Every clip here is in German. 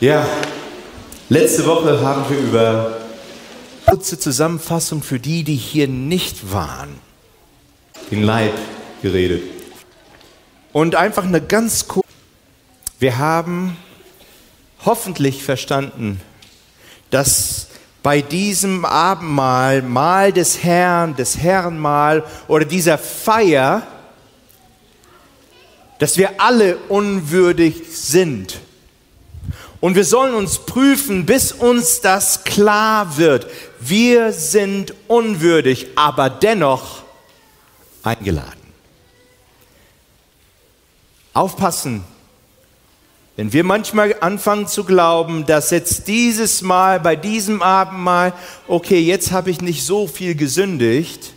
Ja, letzte Woche haben wir über kurze Zusammenfassung für die, die hier nicht waren, den Leib geredet. Und einfach eine ganz kurze. Wir haben hoffentlich verstanden, dass bei diesem Abendmahl, Mahl des Herrn, des Herrenmahl oder dieser Feier, dass wir alle unwürdig sind und wir sollen uns prüfen, bis uns das klar wird. Wir sind unwürdig, aber dennoch eingeladen. Aufpassen, wenn wir manchmal anfangen zu glauben, dass jetzt dieses Mal, bei diesem Abendmahl, okay, jetzt habe ich nicht so viel gesündigt,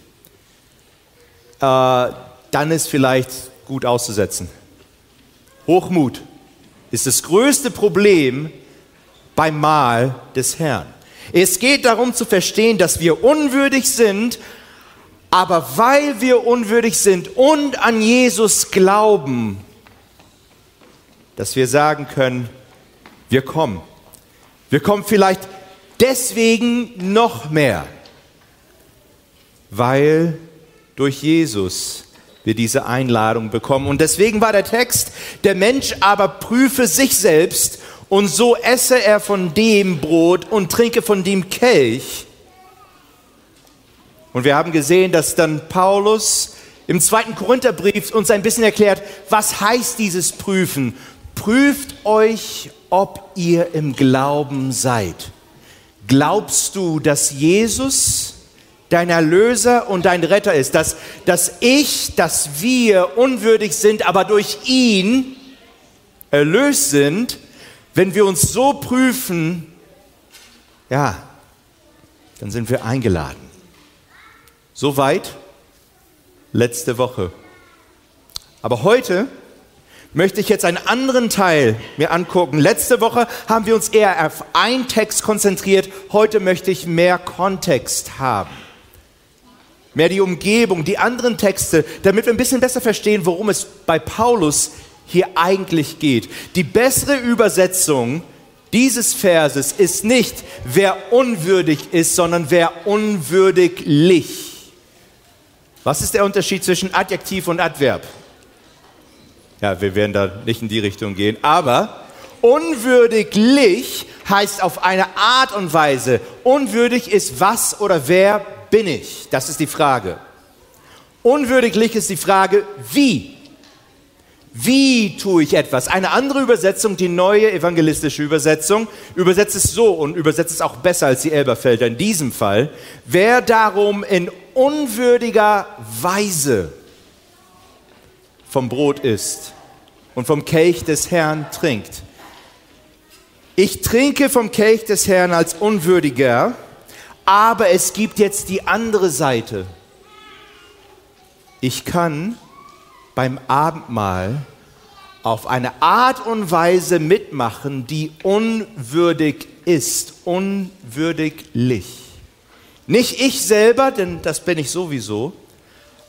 äh, dann ist vielleicht gut auszusetzen. Hochmut ist das größte Problem beim Mahl des Herrn. Es geht darum zu verstehen, dass wir unwürdig sind, aber weil wir unwürdig sind und an Jesus glauben, dass wir sagen können, wir kommen. Wir kommen vielleicht deswegen noch mehr, weil durch Jesus wir diese Einladung bekommen. Und deswegen war der Text, der Mensch aber prüfe sich selbst und so esse er von dem Brot und trinke von dem Kelch. Und wir haben gesehen, dass dann Paulus im zweiten Korintherbrief uns ein bisschen erklärt, was heißt dieses Prüfen? Prüft euch, ob ihr im Glauben seid. Glaubst du, dass Jesus dein Erlöser und dein Retter ist, dass, dass ich, dass wir unwürdig sind, aber durch ihn erlöst sind, wenn wir uns so prüfen, ja, dann sind wir eingeladen. Soweit letzte Woche. Aber heute möchte ich jetzt einen anderen Teil mir angucken. Letzte Woche haben wir uns eher auf einen Text konzentriert. Heute möchte ich mehr Kontext haben mehr die Umgebung, die anderen Texte, damit wir ein bisschen besser verstehen, worum es bei Paulus hier eigentlich geht. Die bessere Übersetzung dieses Verses ist nicht, wer unwürdig ist, sondern wer unwürdiglich. Was ist der Unterschied zwischen Adjektiv und Adverb? Ja, wir werden da nicht in die Richtung gehen, aber unwürdiglich heißt auf eine Art und Weise, unwürdig ist was oder wer bin ich? Das ist die Frage. Unwürdiglich ist die Frage, wie? Wie tue ich etwas? Eine andere Übersetzung, die neue evangelistische Übersetzung, übersetzt es so und übersetzt es auch besser als die Elberfelder in diesem Fall. Wer darum in unwürdiger Weise vom Brot isst und vom Kelch des Herrn trinkt. Ich trinke vom Kelch des Herrn als Unwürdiger, aber es gibt jetzt die andere Seite. Ich kann beim Abendmahl auf eine Art und Weise mitmachen, die unwürdig ist, unwürdiglich. Nicht ich selber, denn das bin ich sowieso,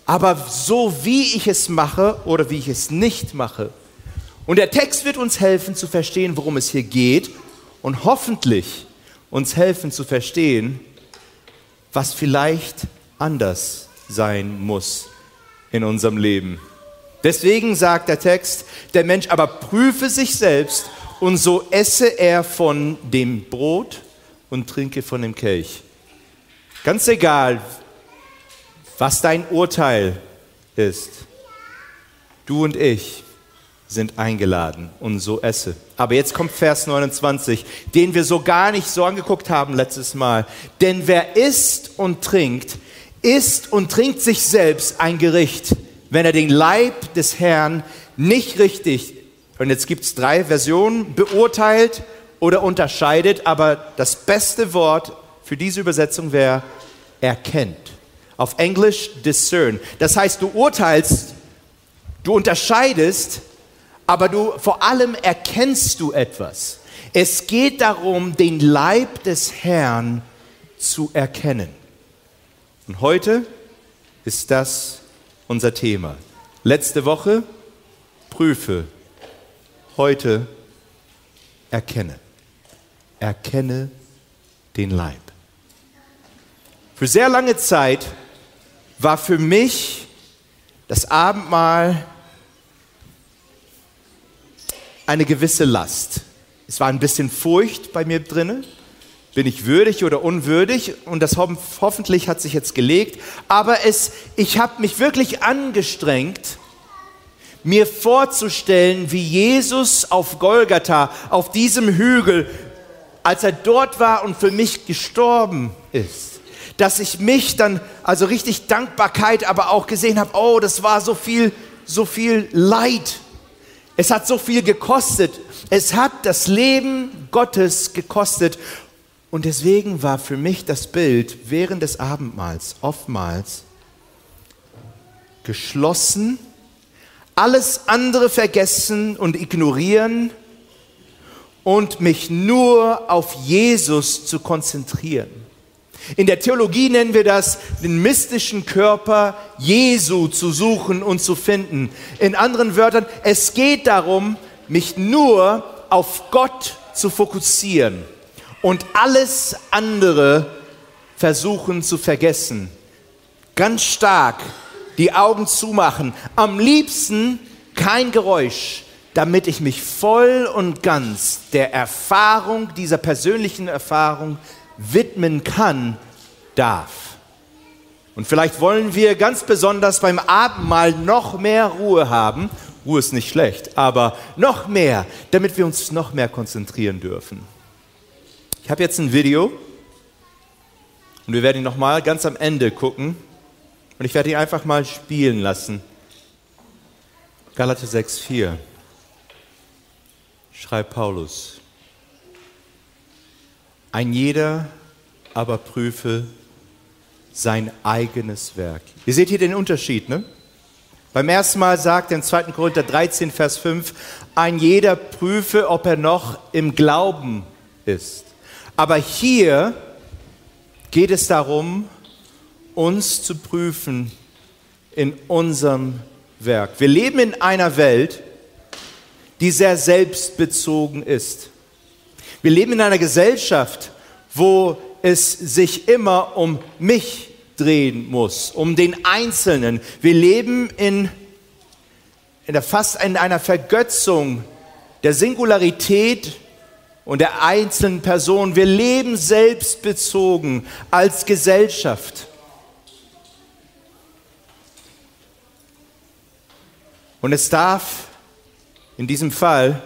aber so wie ich es mache oder wie ich es nicht mache. Und der Text wird uns helfen zu verstehen, worum es hier geht und hoffentlich uns helfen zu verstehen, was vielleicht anders sein muss in unserem Leben. Deswegen sagt der Text, der Mensch aber prüfe sich selbst und so esse er von dem Brot und trinke von dem Kelch. Ganz egal, was dein Urteil ist, du und ich sind eingeladen und so esse. Aber jetzt kommt Vers 29, den wir so gar nicht so angeguckt haben letztes Mal. Denn wer isst und trinkt, isst und trinkt sich selbst ein Gericht, wenn er den Leib des Herrn nicht richtig, und jetzt gibt es drei Versionen, beurteilt oder unterscheidet, aber das beste Wort für diese Übersetzung wäre erkennt. Auf Englisch discern. Das heißt, du urteilst, du unterscheidest, aber du vor allem erkennst du etwas. Es geht darum, den Leib des Herrn zu erkennen. Und heute ist das unser Thema. Letzte Woche prüfe, heute erkenne. erkenne den Leib. Für sehr lange Zeit war für mich das Abendmahl eine gewisse Last. Es war ein bisschen Furcht bei mir drinne. Bin ich würdig oder unwürdig? Und das hoffentlich hat sich jetzt gelegt. Aber es, ich habe mich wirklich angestrengt, mir vorzustellen, wie Jesus auf Golgatha, auf diesem Hügel, als er dort war und für mich gestorben ist, dass ich mich dann, also richtig Dankbarkeit, aber auch gesehen habe, oh, das war so viel, so viel Leid. Es hat so viel gekostet. Es hat das Leben Gottes gekostet. Und deswegen war für mich das Bild während des Abendmahls oftmals geschlossen, alles andere vergessen und ignorieren und mich nur auf Jesus zu konzentrieren. In der Theologie nennen wir das den mystischen Körper Jesu zu suchen und zu finden. In anderen Wörtern, es geht darum, mich nur auf Gott zu fokussieren und alles andere versuchen zu vergessen. Ganz stark die Augen zumachen. Am liebsten kein Geräusch, damit ich mich voll und ganz der Erfahrung, dieser persönlichen Erfahrung widmen kann, darf. Und vielleicht wollen wir ganz besonders beim Abendmahl noch mehr Ruhe haben. Ruhe ist nicht schlecht, aber noch mehr, damit wir uns noch mehr konzentrieren dürfen. Ich habe jetzt ein Video und wir werden ihn nochmal ganz am Ende gucken. Und ich werde ihn einfach mal spielen lassen. Galater 6,4 schreibt Paulus. Ein jeder aber prüfe sein eigenes Werk. Ihr seht hier den Unterschied, ne? Beim ersten Mal sagt er in 2. Korinther 13, Vers 5, ein jeder prüfe, ob er noch im Glauben ist. Aber hier geht es darum, uns zu prüfen in unserem Werk. Wir leben in einer Welt, die sehr selbstbezogen ist. Wir leben in einer Gesellschaft, wo es sich immer um mich drehen muss, um den Einzelnen. Wir leben in, in der, fast in einer Vergötzung der Singularität und der einzelnen Person. Wir leben selbstbezogen als Gesellschaft. Und es darf in diesem Fall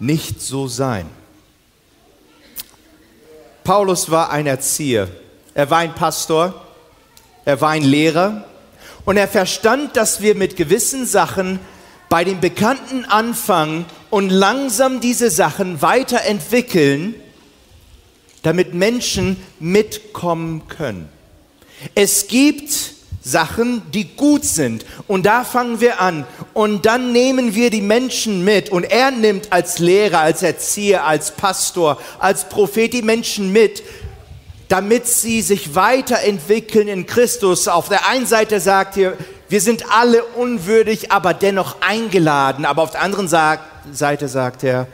nicht so sein. Paulus war ein Erzieher, er war ein Pastor, er war ein Lehrer und er verstand, dass wir mit gewissen Sachen bei den Bekannten anfangen und langsam diese Sachen weiterentwickeln, damit Menschen mitkommen können. Es gibt Sachen, die gut sind. Und da fangen wir an. Und dann nehmen wir die Menschen mit. Und er nimmt als Lehrer, als Erzieher, als Pastor, als Prophet die Menschen mit, damit sie sich weiterentwickeln in Christus. Auf der einen Seite sagt er, wir sind alle unwürdig, aber dennoch eingeladen. Aber auf der anderen Seite sagt er,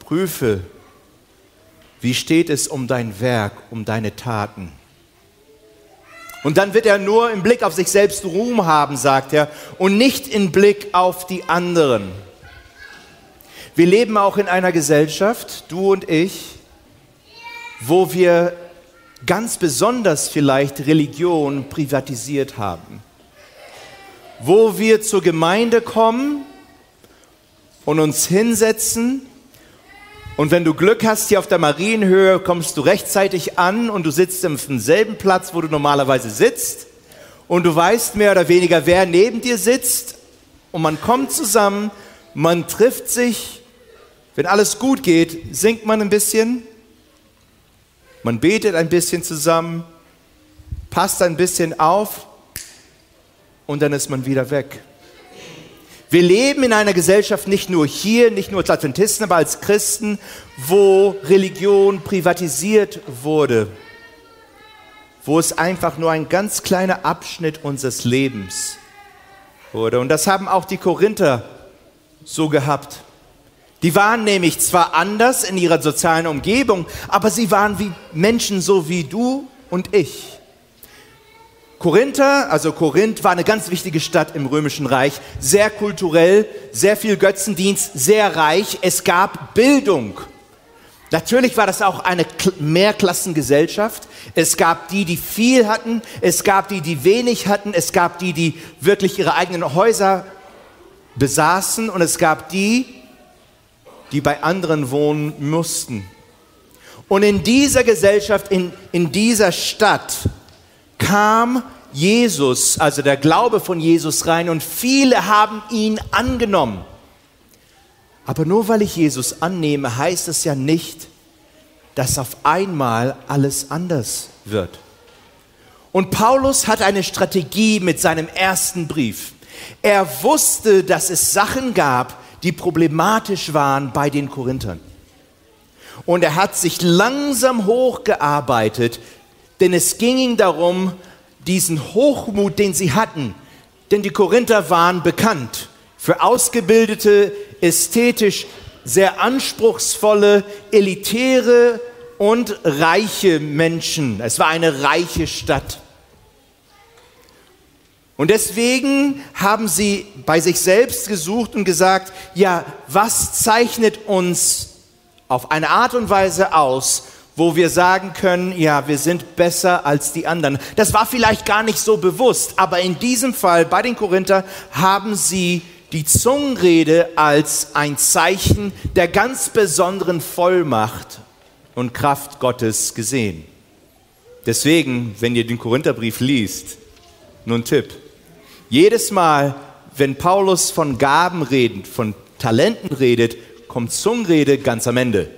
prüfe, wie steht es um dein Werk, um deine Taten. Und dann wird er nur im Blick auf sich selbst Ruhm haben, sagt er, und nicht im Blick auf die anderen. Wir leben auch in einer Gesellschaft, du und ich, wo wir ganz besonders vielleicht Religion privatisiert haben. Wo wir zur Gemeinde kommen und uns hinsetzen und wenn du Glück hast, hier auf der Marienhöhe, kommst du rechtzeitig an und du sitzt im selben Platz, wo du normalerweise sitzt. Und du weißt mehr oder weniger, wer neben dir sitzt. Und man kommt zusammen, man trifft sich. Wenn alles gut geht, singt man ein bisschen. Man betet ein bisschen zusammen, passt ein bisschen auf und dann ist man wieder weg. Wir leben in einer Gesellschaft nicht nur hier, nicht nur als Adventisten, aber als Christen, wo Religion privatisiert wurde, wo es einfach nur ein ganz kleiner Abschnitt unseres Lebens wurde. Und das haben auch die Korinther so gehabt. Die waren nämlich zwar anders in ihrer sozialen Umgebung, aber sie waren wie Menschen so wie du und ich. Korinther, also Korinth, war eine ganz wichtige Stadt im Römischen Reich, sehr kulturell, sehr viel Götzendienst, sehr reich. Es gab Bildung. Natürlich war das auch eine Mehrklassengesellschaft. Es gab die, die viel hatten, es gab die, die wenig hatten, es gab die, die wirklich ihre eigenen Häuser besaßen und es gab die, die bei anderen wohnen mussten. Und in dieser Gesellschaft, in, in dieser Stadt kam Jesus, also der Glaube von Jesus rein und viele haben ihn angenommen. Aber nur weil ich Jesus annehme, heißt es ja nicht, dass auf einmal alles anders wird. Und Paulus hat eine Strategie mit seinem ersten Brief. Er wusste, dass es Sachen gab, die problematisch waren bei den Korinthern. Und er hat sich langsam hochgearbeitet, denn es ging ihm darum, diesen Hochmut, den sie hatten, denn die Korinther waren bekannt für ausgebildete, ästhetisch sehr anspruchsvolle, elitäre und reiche Menschen. Es war eine reiche Stadt. Und deswegen haben sie bei sich selbst gesucht und gesagt, ja, was zeichnet uns auf eine Art und Weise aus, wo wir sagen können, ja, wir sind besser als die anderen. Das war vielleicht gar nicht so bewusst, aber in diesem Fall bei den Korinther haben sie die Zungenrede als ein Zeichen der ganz besonderen Vollmacht und Kraft Gottes gesehen. Deswegen, wenn ihr den Korintherbrief liest, nun Tipp. Jedes Mal, wenn Paulus von Gaben redet, von Talenten redet, kommt Zungenrede ganz am Ende,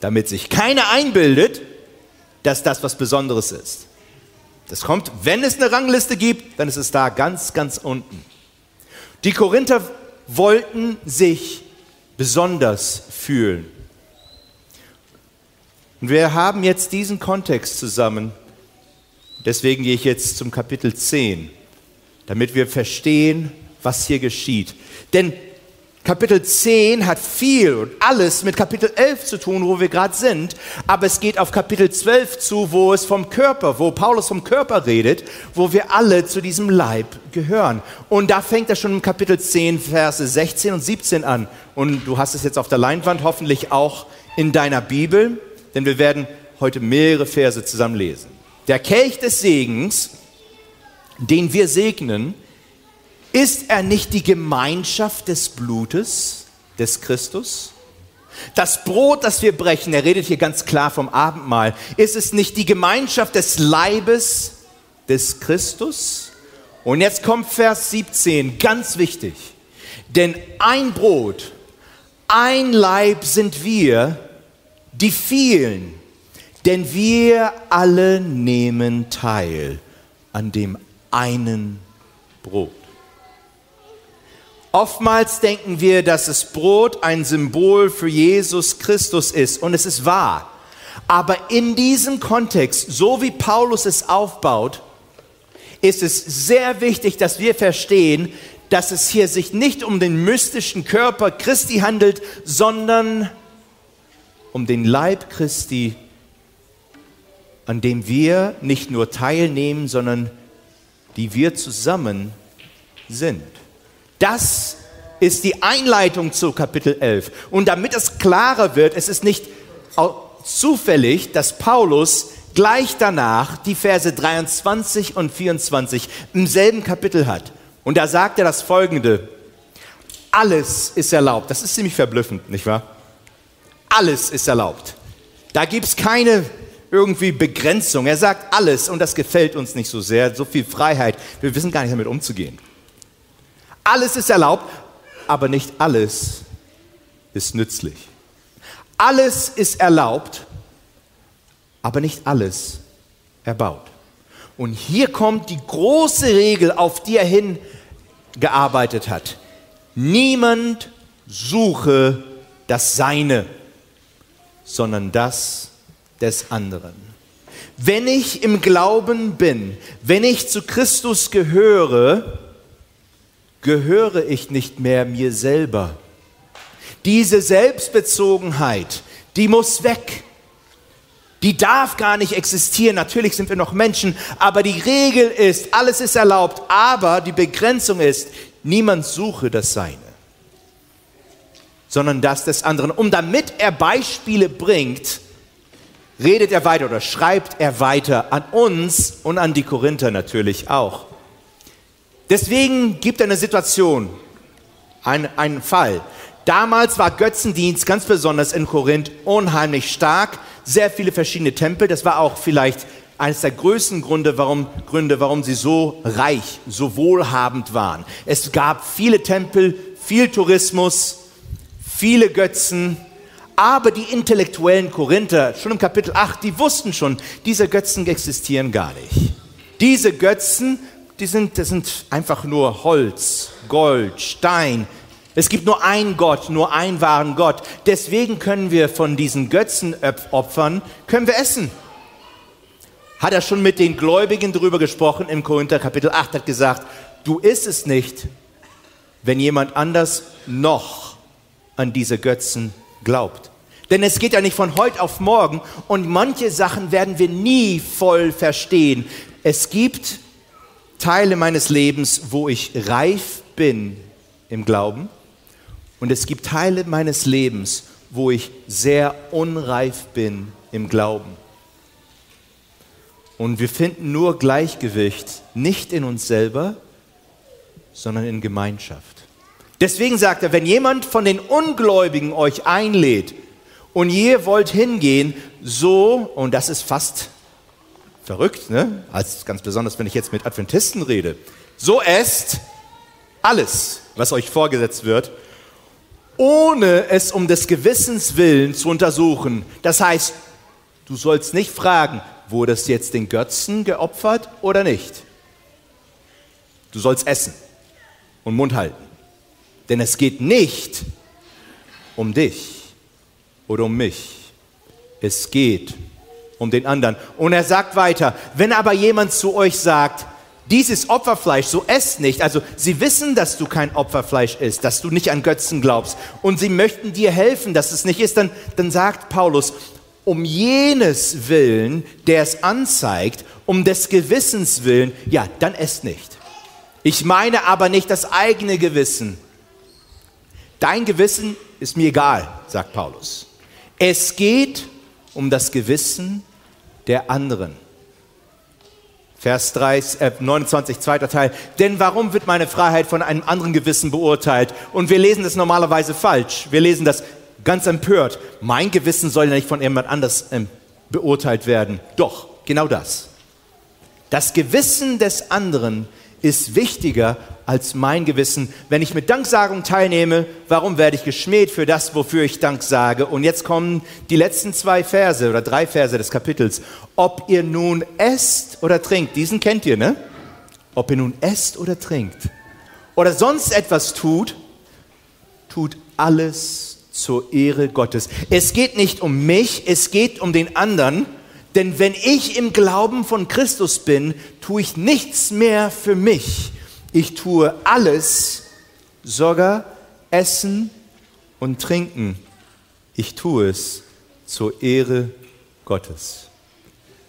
damit sich keiner einbildet, dass das was Besonderes ist. Das kommt, wenn es eine Rangliste gibt, dann ist es da ganz, ganz unten. Die Korinther wollten sich besonders fühlen. Und wir haben jetzt diesen Kontext zusammen. Deswegen gehe ich jetzt zum Kapitel 10, damit wir verstehen, was hier geschieht. Denn Kapitel 10 hat viel und alles mit Kapitel 11 zu tun, wo wir gerade sind, aber es geht auf Kapitel 12 zu, wo es vom Körper, wo Paulus vom Körper redet, wo wir alle zu diesem Leib gehören. Und da fängt er schon im Kapitel 10, Verse 16 und 17 an. Und du hast es jetzt auf der Leinwand, hoffentlich auch in deiner Bibel, denn wir werden heute mehrere Verse zusammen lesen. Der Kelch des Segens, den wir segnen, ist er nicht die Gemeinschaft des Blutes des Christus? Das Brot, das wir brechen, er redet hier ganz klar vom Abendmahl, ist es nicht die Gemeinschaft des Leibes des Christus? Und jetzt kommt Vers 17, ganz wichtig. Denn ein Brot, ein Leib sind wir, die vielen, denn wir alle nehmen teil an dem einen Brot. Oftmals denken wir, dass das Brot ein Symbol für Jesus Christus ist und es ist wahr. Aber in diesem Kontext, so wie Paulus es aufbaut, ist es sehr wichtig, dass wir verstehen, dass es hier sich nicht um den mystischen Körper Christi handelt, sondern um den Leib Christi, an dem wir nicht nur teilnehmen, sondern die wir zusammen sind. Das ist die Einleitung zu Kapitel 11. Und damit es klarer wird, es ist nicht zufällig, dass Paulus gleich danach die Verse 23 und 24 im selben Kapitel hat. Und da sagt er das folgende. Alles ist erlaubt. Das ist ziemlich verblüffend, nicht wahr? Alles ist erlaubt. Da gibt es keine irgendwie Begrenzung. Er sagt alles und das gefällt uns nicht so sehr. So viel Freiheit. Wir wissen gar nicht damit umzugehen. Alles ist erlaubt, aber nicht alles ist nützlich. Alles ist erlaubt, aber nicht alles erbaut. Und hier kommt die große Regel, auf die er hingearbeitet hat. Niemand suche das Seine, sondern das des anderen. Wenn ich im Glauben bin, wenn ich zu Christus gehöre, gehöre ich nicht mehr mir selber. Diese Selbstbezogenheit, die muss weg. Die darf gar nicht existieren. Natürlich sind wir noch Menschen, aber die Regel ist, alles ist erlaubt, aber die Begrenzung ist, niemand suche das Seine, sondern das des anderen. Und damit er Beispiele bringt, redet er weiter oder schreibt er weiter an uns und an die Korinther natürlich auch. Deswegen gibt er eine Situation, einen, einen Fall. Damals war Götzendienst ganz besonders in Korinth unheimlich stark. Sehr viele verschiedene Tempel. Das war auch vielleicht eines der größten Gründe warum, Gründe, warum sie so reich, so wohlhabend waren. Es gab viele Tempel, viel Tourismus, viele Götzen. Aber die intellektuellen Korinther, schon im Kapitel 8, die wussten schon, diese Götzen existieren gar nicht. Diese Götzen die sind, das sind einfach nur Holz, Gold, Stein. Es gibt nur einen Gott, nur einen wahren Gott. Deswegen können wir von diesen Götzenopfern, können wir essen. Hat er schon mit den Gläubigen darüber gesprochen im Korinther Kapitel 8, hat gesagt, du isst es nicht, wenn jemand anders noch an diese Götzen glaubt. Denn es geht ja nicht von heute auf morgen und manche Sachen werden wir nie voll verstehen. Es gibt Teile meines Lebens, wo ich reif bin im Glauben und es gibt Teile meines Lebens, wo ich sehr unreif bin im Glauben. Und wir finden nur Gleichgewicht nicht in uns selber, sondern in Gemeinschaft. Deswegen sagt er, wenn jemand von den Ungläubigen euch einlädt und ihr wollt hingehen, so, und das ist fast Verrückt, ne? Als ganz besonders, wenn ich jetzt mit Adventisten rede. So esst alles, was euch vorgesetzt wird, ohne es um des Gewissens willen zu untersuchen. Das heißt, du sollst nicht fragen, wurde es jetzt den Götzen geopfert oder nicht. Du sollst essen und Mund halten. Denn es geht nicht um dich oder um mich. Es geht um um den anderen. Und er sagt weiter, wenn aber jemand zu euch sagt, dieses Opferfleisch, so esst nicht. Also sie wissen, dass du kein Opferfleisch isst, dass du nicht an Götzen glaubst. Und sie möchten dir helfen, dass es nicht ist. Dann, dann sagt Paulus, um jenes Willen, der es anzeigt, um des Gewissens willen, ja, dann esst nicht. Ich meine aber nicht das eigene Gewissen. Dein Gewissen ist mir egal, sagt Paulus. Es geht um das Gewissen der anderen. Vers 3, äh, 29, zweiter Teil. Denn warum wird meine Freiheit von einem anderen Gewissen beurteilt? Und wir lesen das normalerweise falsch. Wir lesen das ganz empört. Mein Gewissen soll ja nicht von jemand anders ähm, beurteilt werden. Doch, genau das. Das Gewissen des anderen ist wichtiger als mein Gewissen. Wenn ich mit Danksagung teilnehme, warum werde ich geschmäht für das, wofür ich Dank sage? Und jetzt kommen die letzten zwei Verse oder drei Verse des Kapitels. Ob ihr nun esst oder trinkt, diesen kennt ihr, ne? Ob ihr nun esst oder trinkt oder sonst etwas tut, tut alles zur Ehre Gottes. Es geht nicht um mich, es geht um den anderen. Denn wenn ich im Glauben von Christus bin, tue ich nichts mehr für mich. Ich tue alles, sogar Essen und Trinken. Ich tue es zur Ehre Gottes.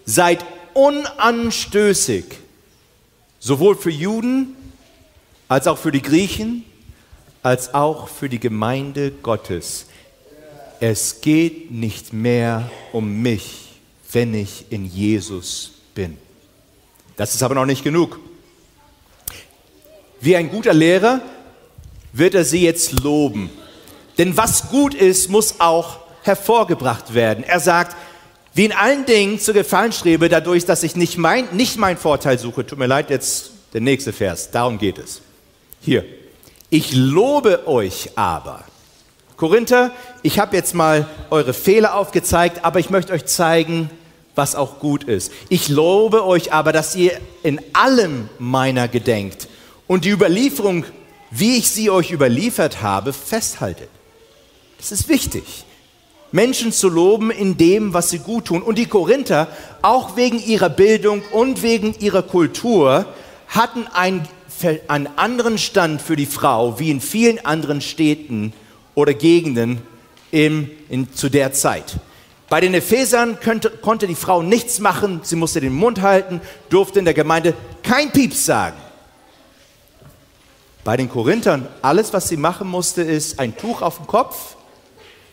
Seid unanstößig, sowohl für Juden als auch für die Griechen, als auch für die Gemeinde Gottes. Es geht nicht mehr um mich wenn ich in Jesus bin. Das ist aber noch nicht genug. Wie ein guter Lehrer wird er sie jetzt loben. Denn was gut ist, muss auch hervorgebracht werden. Er sagt, wie in allen Dingen zu gefallen strebe, dadurch, dass ich nicht mein, nicht mein Vorteil suche. Tut mir leid, jetzt der nächste Vers, darum geht es. Hier. Ich lobe euch aber. Korinther, ich habe jetzt mal eure Fehler aufgezeigt, aber ich möchte euch zeigen, was auch gut ist. Ich lobe euch aber, dass ihr in allem meiner gedenkt und die Überlieferung, wie ich sie euch überliefert habe, festhaltet. Das ist wichtig. Menschen zu loben in dem, was sie gut tun. Und die Korinther, auch wegen ihrer Bildung und wegen ihrer Kultur, hatten einen, einen anderen Stand für die Frau wie in vielen anderen Städten oder Gegenden im, in, zu der Zeit. Bei den Ephesern könnte, konnte die Frau nichts machen, sie musste den Mund halten, durfte in der Gemeinde kein Pieps sagen. Bei den Korinthern, alles, was sie machen musste, ist ein Tuch auf dem Kopf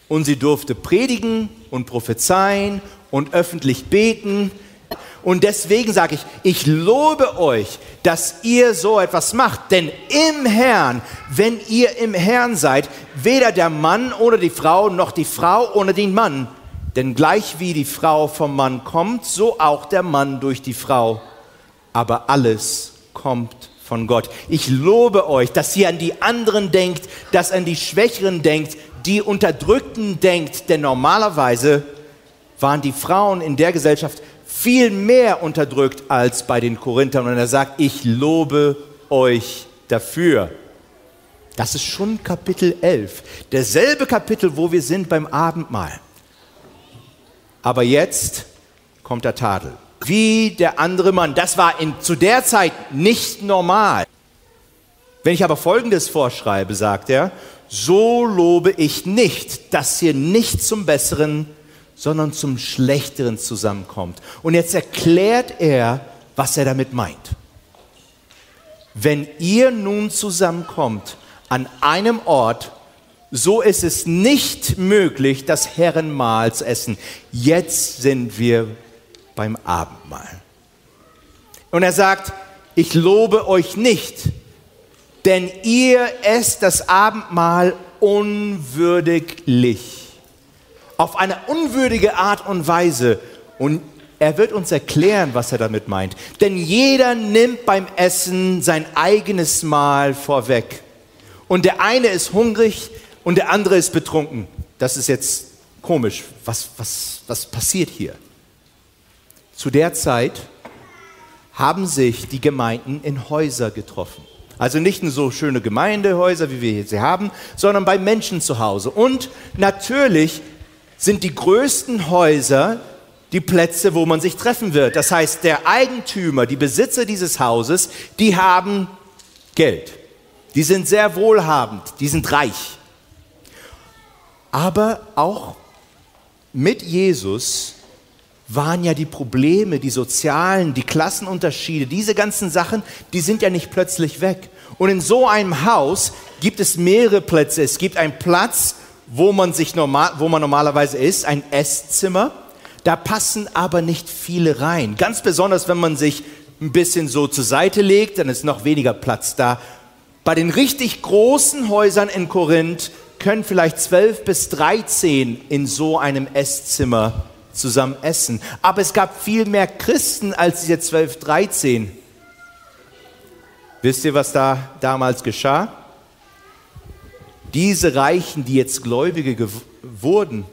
und sie durfte predigen und prophezeien und öffentlich beten. Und deswegen sage ich, ich lobe euch, dass ihr so etwas macht. Denn im Herrn, wenn ihr im Herrn seid, weder der Mann ohne die Frau, noch die Frau ohne den Mann. Denn gleich wie die Frau vom Mann kommt, so auch der Mann durch die Frau. Aber alles kommt von Gott. Ich lobe euch, dass ihr an die anderen denkt, dass an die Schwächeren denkt, die Unterdrückten denkt, denn normalerweise waren die Frauen in der Gesellschaft viel mehr unterdrückt als bei den Korinthern. Und er sagt, ich lobe euch dafür. Das ist schon Kapitel 11, derselbe Kapitel, wo wir sind beim Abendmahl. Aber jetzt kommt der Tadel wie der andere Mann. Das war in, zu der Zeit nicht normal. Wenn ich aber Folgendes vorschreibe, sagt er, so lobe ich nicht, dass ihr nicht zum Besseren, sondern zum Schlechteren zusammenkommt. Und jetzt erklärt er, was er damit meint. Wenn ihr nun zusammenkommt an einem Ort, so ist es nicht möglich, das Herrenmahl zu essen. Jetzt sind wir beim Abendmahl. Und er sagt, ich lobe euch nicht, denn ihr esst das Abendmahl unwürdiglich. Auf eine unwürdige Art und Weise. Und er wird uns erklären, was er damit meint. Denn jeder nimmt beim Essen sein eigenes Mahl vorweg. Und der eine ist hungrig und der andere ist betrunken. Das ist jetzt komisch. Was, was, was passiert hier? Zu der Zeit haben sich die Gemeinden in Häuser getroffen. Also nicht in so schöne Gemeindehäuser, wie wir sie haben, sondern bei Menschen zu Hause. Und natürlich sind die größten Häuser die Plätze, wo man sich treffen wird. Das heißt, der Eigentümer, die Besitzer dieses Hauses, die haben Geld. Die sind sehr wohlhabend, die sind reich. Aber auch mit Jesus waren ja die Probleme, die sozialen, die Klassenunterschiede, diese ganzen Sachen, die sind ja nicht plötzlich weg. Und in so einem Haus gibt es mehrere Plätze. Es gibt einen Platz, wo man sich normal, wo man normalerweise ist, ein Esszimmer. Da passen aber nicht viele rein. Ganz besonders, wenn man sich ein bisschen so zur Seite legt, dann ist noch weniger Platz da. Bei den richtig großen Häusern in Korinth können vielleicht zwölf bis dreizehn in so einem Esszimmer zusammen essen. Aber es gab viel mehr Christen als diese 12, 13. Wisst ihr, was da damals geschah? Diese Reichen, die jetzt Gläubige wurden,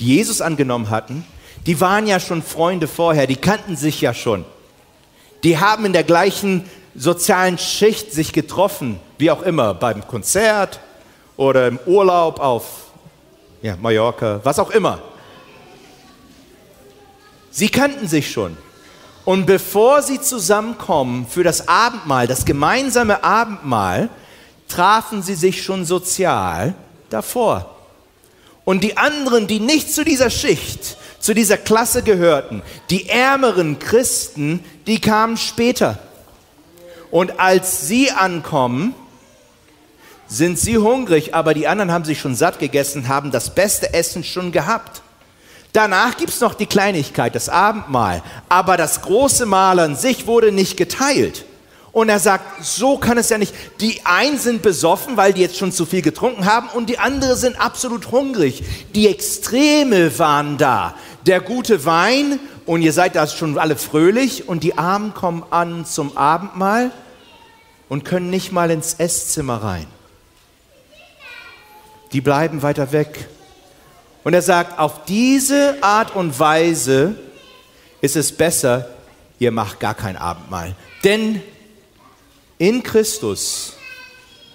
die Jesus angenommen hatten, die waren ja schon Freunde vorher, die kannten sich ja schon. Die haben in der gleichen sozialen Schicht sich getroffen, wie auch immer, beim Konzert oder im Urlaub auf ja, Mallorca, was auch immer. Sie kannten sich schon. Und bevor sie zusammenkommen für das Abendmahl, das gemeinsame Abendmahl, trafen sie sich schon sozial davor. Und die anderen, die nicht zu dieser Schicht, zu dieser Klasse gehörten, die ärmeren Christen, die kamen später. Und als sie ankommen, sind sie hungrig, aber die anderen haben sich schon satt gegessen, haben das beste Essen schon gehabt. Danach gibt es noch die Kleinigkeit, das Abendmahl. Aber das große Mahl an sich wurde nicht geteilt. Und er sagt, so kann es ja nicht. Die einen sind besoffen, weil die jetzt schon zu viel getrunken haben, und die anderen sind absolut hungrig. Die Extreme waren da. Der gute Wein, und ihr seid da schon alle fröhlich, und die Armen kommen an zum Abendmahl und können nicht mal ins Esszimmer rein. Die bleiben weiter weg. Und er sagt, auf diese Art und Weise ist es besser, ihr macht gar kein Abendmahl. Denn in Christus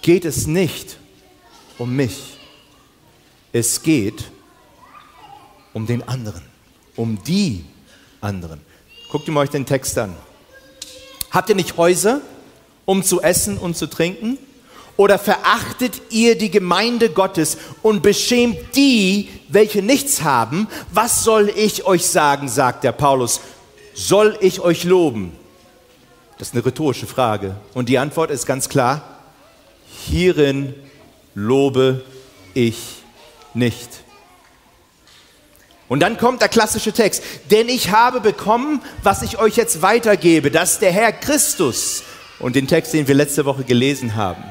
geht es nicht um mich. Es geht um den anderen, um die anderen. Guckt ihr mal euch den Text an. Habt ihr nicht Häuser, um zu essen und zu trinken? Oder verachtet ihr die Gemeinde Gottes und beschämt die, welche nichts haben? Was soll ich euch sagen, sagt der Paulus. Soll ich euch loben? Das ist eine rhetorische Frage. Und die Antwort ist ganz klar, hierin lobe ich nicht. Und dann kommt der klassische Text, denn ich habe bekommen, was ich euch jetzt weitergebe, dass der Herr Christus und den Text, den wir letzte Woche gelesen haben,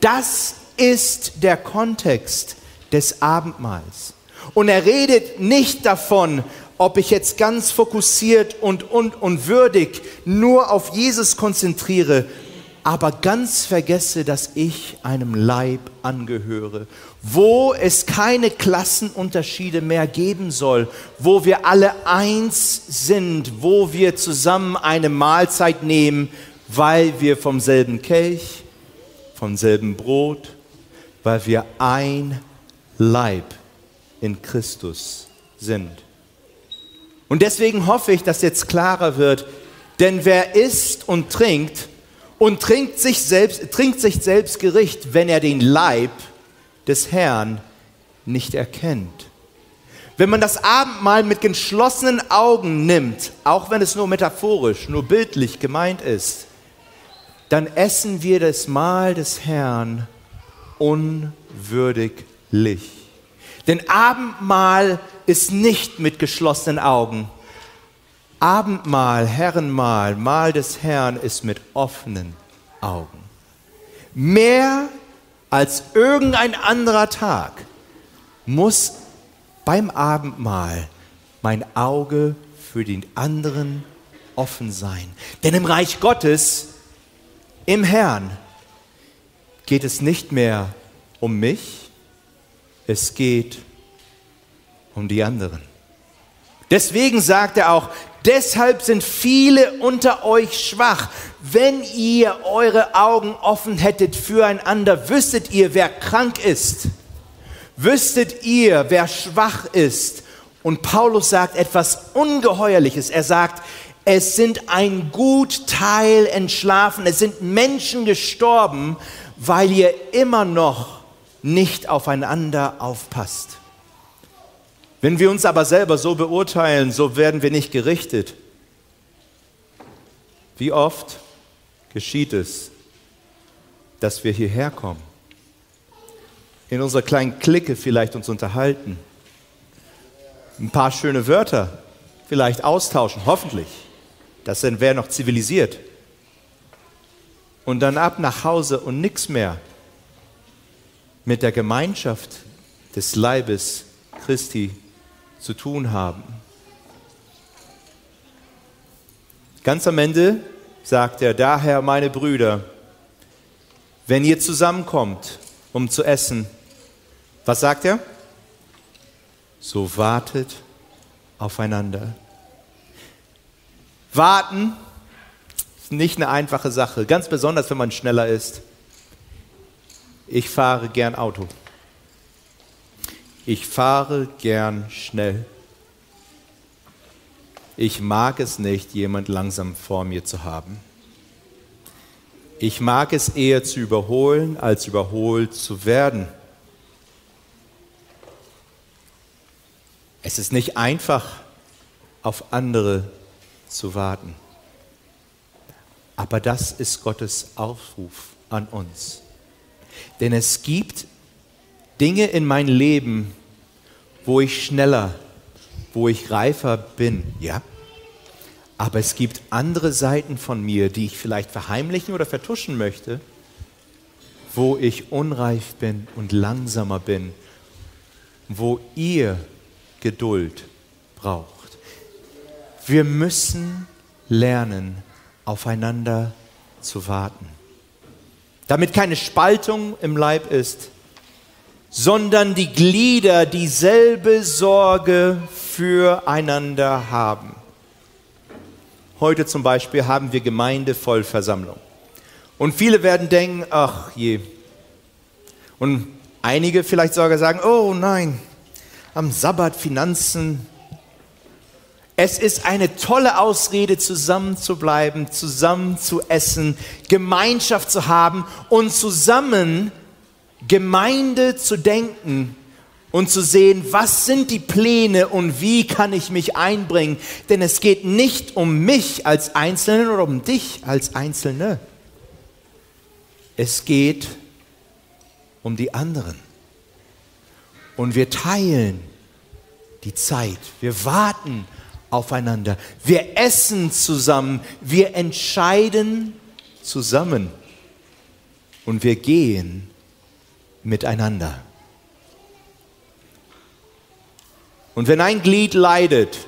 das ist der Kontext des Abendmahls. Und er redet nicht davon, ob ich jetzt ganz fokussiert und, und, und würdig nur auf Jesus konzentriere, aber ganz vergesse, dass ich einem Leib angehöre, wo es keine Klassenunterschiede mehr geben soll, wo wir alle eins sind, wo wir zusammen eine Mahlzeit nehmen, weil wir vom selben Kelch, vom selben Brot, weil wir ein Leib in Christus sind. Und deswegen hoffe ich, dass jetzt klarer wird, denn wer isst und trinkt und trinkt sich selbst, trinkt sich selbst Gericht, wenn er den Leib des Herrn nicht erkennt. Wenn man das Abendmahl mit geschlossenen Augen nimmt, auch wenn es nur metaphorisch, nur bildlich gemeint ist, dann essen wir das Mahl des Herrn unwürdiglich. Denn Abendmahl ist nicht mit geschlossenen Augen. Abendmahl, Herrenmahl, Mahl des Herrn ist mit offenen Augen. Mehr als irgendein anderer Tag muss beim Abendmahl mein Auge für den anderen offen sein. Denn im Reich Gottes, im Herrn, geht es nicht mehr um mich, es geht um die anderen. Deswegen sagt er auch, deshalb sind viele unter euch schwach. Wenn ihr eure Augen offen hättet füreinander, wüsstet ihr, wer krank ist. Wüsstet ihr, wer schwach ist. Und Paulus sagt etwas Ungeheuerliches. Er sagt, es sind ein gut Teil entschlafen. Es sind Menschen gestorben, weil ihr immer noch nicht aufeinander aufpasst. Wenn wir uns aber selber so beurteilen, so werden wir nicht gerichtet. Wie oft geschieht es, dass wir hierher kommen, in unserer kleinen Clique vielleicht uns unterhalten, ein paar schöne Wörter vielleicht austauschen, hoffentlich. Das wäre noch zivilisiert. Und dann ab nach Hause und nichts mehr mit der Gemeinschaft des Leibes Christi zu tun haben. Ganz am Ende sagt er, daher meine Brüder, wenn ihr zusammenkommt, um zu essen, was sagt er? So wartet aufeinander. Warten ist nicht eine einfache Sache, ganz besonders wenn man schneller ist. Ich fahre gern Auto. Ich fahre gern schnell. Ich mag es nicht, jemand langsam vor mir zu haben. Ich mag es eher zu überholen, als überholt zu werden. Es ist nicht einfach, auf andere zu warten. Aber das ist Gottes Aufruf an uns. Denn es gibt Dinge in meinem Leben, wo ich schneller, wo ich reifer bin, ja. Aber es gibt andere Seiten von mir, die ich vielleicht verheimlichen oder vertuschen möchte, wo ich unreif bin und langsamer bin, wo ihr Geduld braucht. Wir müssen lernen, aufeinander zu warten. Damit keine Spaltung im Leib ist, sondern die Glieder dieselbe Sorge füreinander haben. Heute zum Beispiel haben wir Gemeindevollversammlung. Und viele werden denken, ach je. Und einige vielleicht sogar sagen, oh nein, am Sabbat Finanzen. Es ist eine tolle Ausrede, zusammen zu bleiben, zusammen zu essen, Gemeinschaft zu haben und zusammen Gemeinde zu denken und zu sehen, was sind die Pläne und wie kann ich mich einbringen. Denn es geht nicht um mich als Einzelnen oder um dich als Einzelne. Es geht um die anderen. Und wir teilen die Zeit. Wir warten aufeinander. Wir essen zusammen. Wir entscheiden zusammen. Und wir gehen miteinander. Und wenn ein Glied leidet,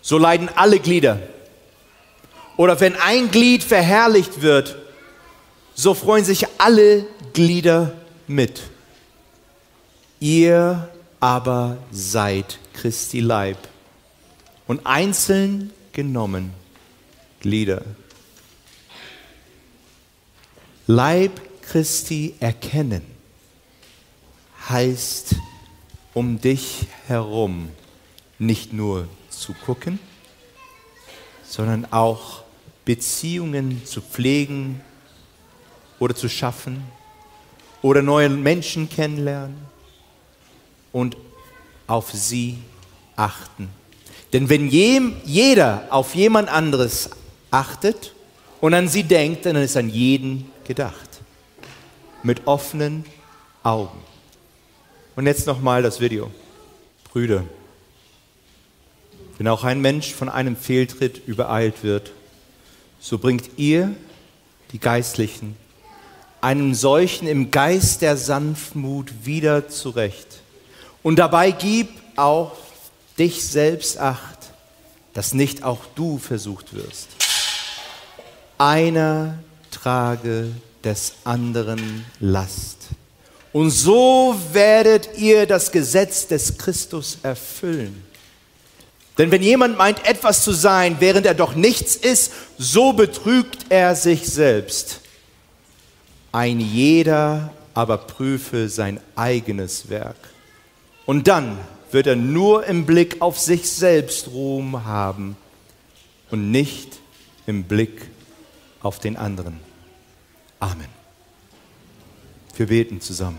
so leiden alle Glieder. Oder wenn ein Glied verherrlicht wird, so freuen sich alle Glieder mit. Ihr aber seid Christi Leib und einzeln genommen Glieder. Leib Christi erkennen heißt um dich herum nicht nur zu gucken, sondern auch Beziehungen zu pflegen oder zu schaffen oder neue Menschen kennenlernen und auf sie achten. Denn wenn jeder auf jemand anderes achtet und an sie denkt, dann ist an jeden gedacht. Mit offenen Augen. Und jetzt nochmal das Video. Brüder, wenn auch ein Mensch von einem Fehltritt übereilt wird, so bringt ihr, die Geistlichen, einen solchen im Geist der Sanftmut wieder zurecht. Und dabei gib auch dich selbst acht, dass nicht auch du versucht wirst. Einer trage des anderen Last. Und so werdet ihr das Gesetz des Christus erfüllen. Denn wenn jemand meint, etwas zu sein, während er doch nichts ist, so betrügt er sich selbst. Ein jeder aber prüfe sein eigenes Werk. Und dann wird er nur im Blick auf sich selbst Ruhm haben und nicht im Blick auf den anderen. Amen. Wir beten zusammen.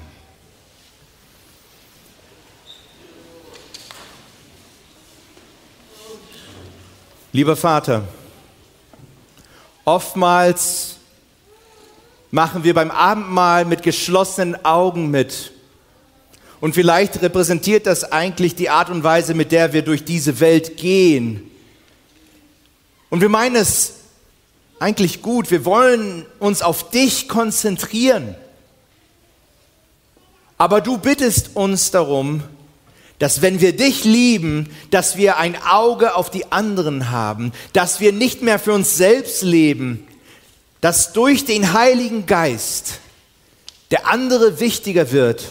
Lieber Vater, oftmals machen wir beim Abendmahl mit geschlossenen Augen mit. Und vielleicht repräsentiert das eigentlich die Art und Weise, mit der wir durch diese Welt gehen. Und wir meinen es eigentlich gut. Wir wollen uns auf dich konzentrieren. Aber du bittest uns darum, dass wenn wir dich lieben, dass wir ein Auge auf die anderen haben, dass wir nicht mehr für uns selbst leben, dass durch den Heiligen Geist der andere wichtiger wird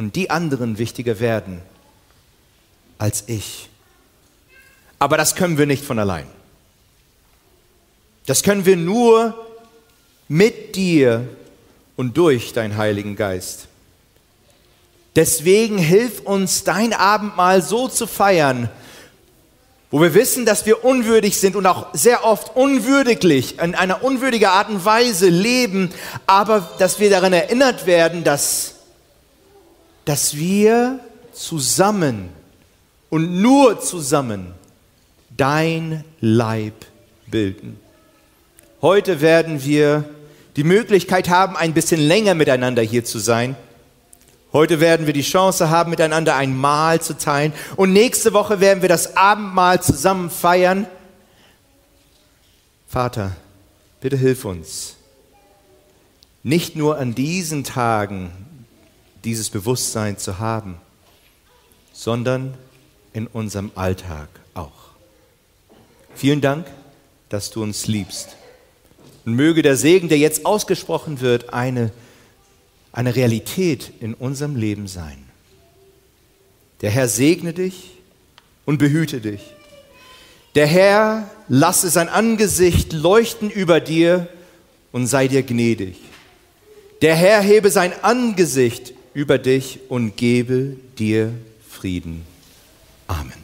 und die anderen wichtiger werden als ich. Aber das können wir nicht von allein. Das können wir nur mit dir und durch deinen Heiligen Geist. Deswegen hilf uns, dein Abendmahl so zu feiern, wo wir wissen, dass wir unwürdig sind und auch sehr oft unwürdiglich, in einer unwürdigen Art und Weise leben, aber dass wir daran erinnert werden, dass, dass wir zusammen und nur zusammen dein Leib bilden. Heute werden wir die Möglichkeit haben, ein bisschen länger miteinander hier zu sein. Heute werden wir die Chance haben, miteinander ein Mahl zu teilen. Und nächste Woche werden wir das Abendmahl zusammen feiern. Vater, bitte hilf uns, nicht nur an diesen Tagen dieses Bewusstsein zu haben, sondern in unserem Alltag auch. Vielen Dank, dass du uns liebst. Und möge der Segen, der jetzt ausgesprochen wird, eine, eine Realität in unserem Leben sein. Der Herr segne dich und behüte dich. Der Herr lasse sein Angesicht leuchten über dir und sei dir gnädig. Der Herr hebe sein Angesicht über dich und gebe dir Frieden. Amen.